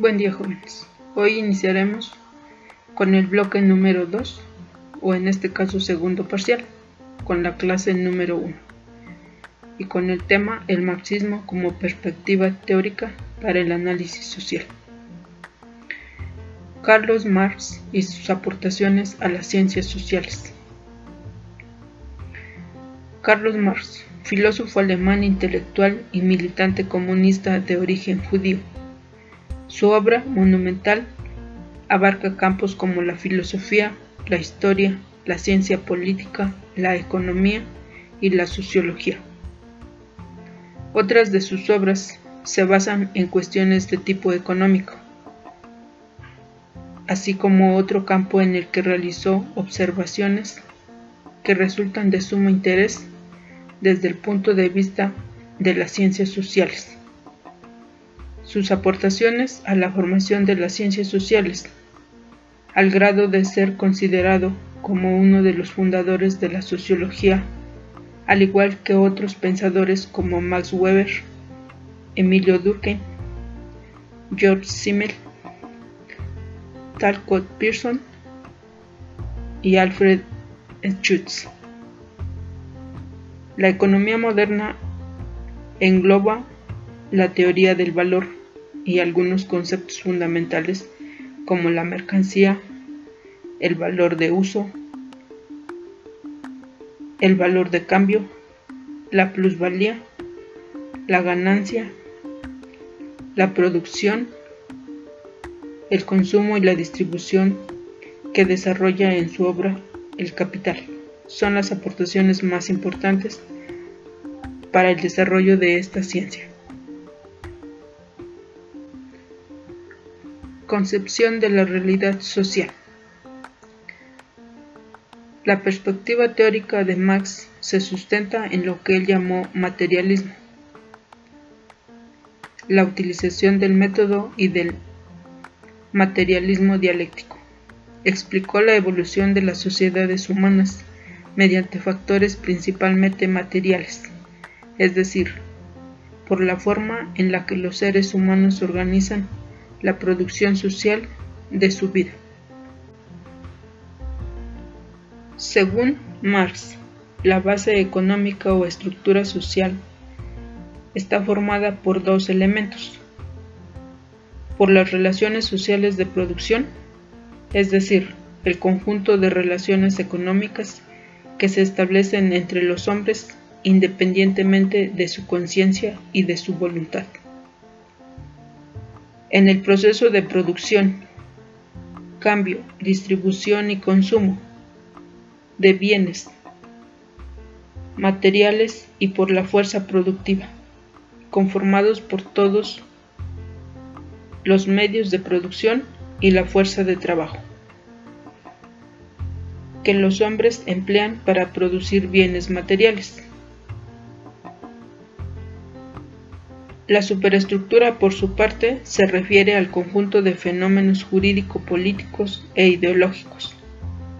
Buen día jóvenes. Hoy iniciaremos con el bloque número 2 o en este caso segundo parcial con la clase número 1 y con el tema el marxismo como perspectiva teórica para el análisis social. Carlos Marx y sus aportaciones a las ciencias sociales. Carlos Marx, filósofo alemán intelectual y militante comunista de origen judío su obra, monumental, abarca campos como la filosofía, la historia, la ciencia política, la economía y la sociología. Otras de sus obras se basan en cuestiones de tipo económico, así como otro campo en el que realizó observaciones que resultan de sumo interés desde el punto de vista de las ciencias sociales sus aportaciones a la formación de las ciencias sociales, al grado de ser considerado como uno de los fundadores de la sociología, al igual que otros pensadores como Max Weber, Emilio Durkheim, George Simmel, Talcott Pearson y Alfred Schutz. La economía moderna engloba la teoría del valor y algunos conceptos fundamentales como la mercancía, el valor de uso, el valor de cambio, la plusvalía, la ganancia, la producción, el consumo y la distribución que desarrolla en su obra el capital. Son las aportaciones más importantes para el desarrollo de esta ciencia. Concepción de la realidad social. La perspectiva teórica de Marx se sustenta en lo que él llamó materialismo, la utilización del método y del materialismo dialéctico. Explicó la evolución de las sociedades humanas mediante factores principalmente materiales, es decir, por la forma en la que los seres humanos se organizan la producción social de su vida. Según Marx, la base económica o estructura social está formada por dos elementos. Por las relaciones sociales de producción, es decir, el conjunto de relaciones económicas que se establecen entre los hombres independientemente de su conciencia y de su voluntad en el proceso de producción, cambio, distribución y consumo de bienes, materiales y por la fuerza productiva, conformados por todos los medios de producción y la fuerza de trabajo que los hombres emplean para producir bienes materiales. La superestructura, por su parte, se refiere al conjunto de fenómenos jurídico-políticos e ideológicos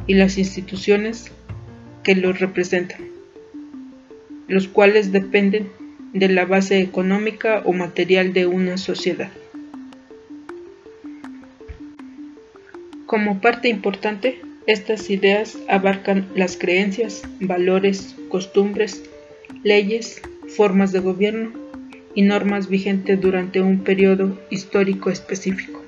y las instituciones que los representan, los cuales dependen de la base económica o material de una sociedad. Como parte importante, estas ideas abarcan las creencias, valores, costumbres, leyes, formas de gobierno, y normas vigentes durante un periodo histórico específico.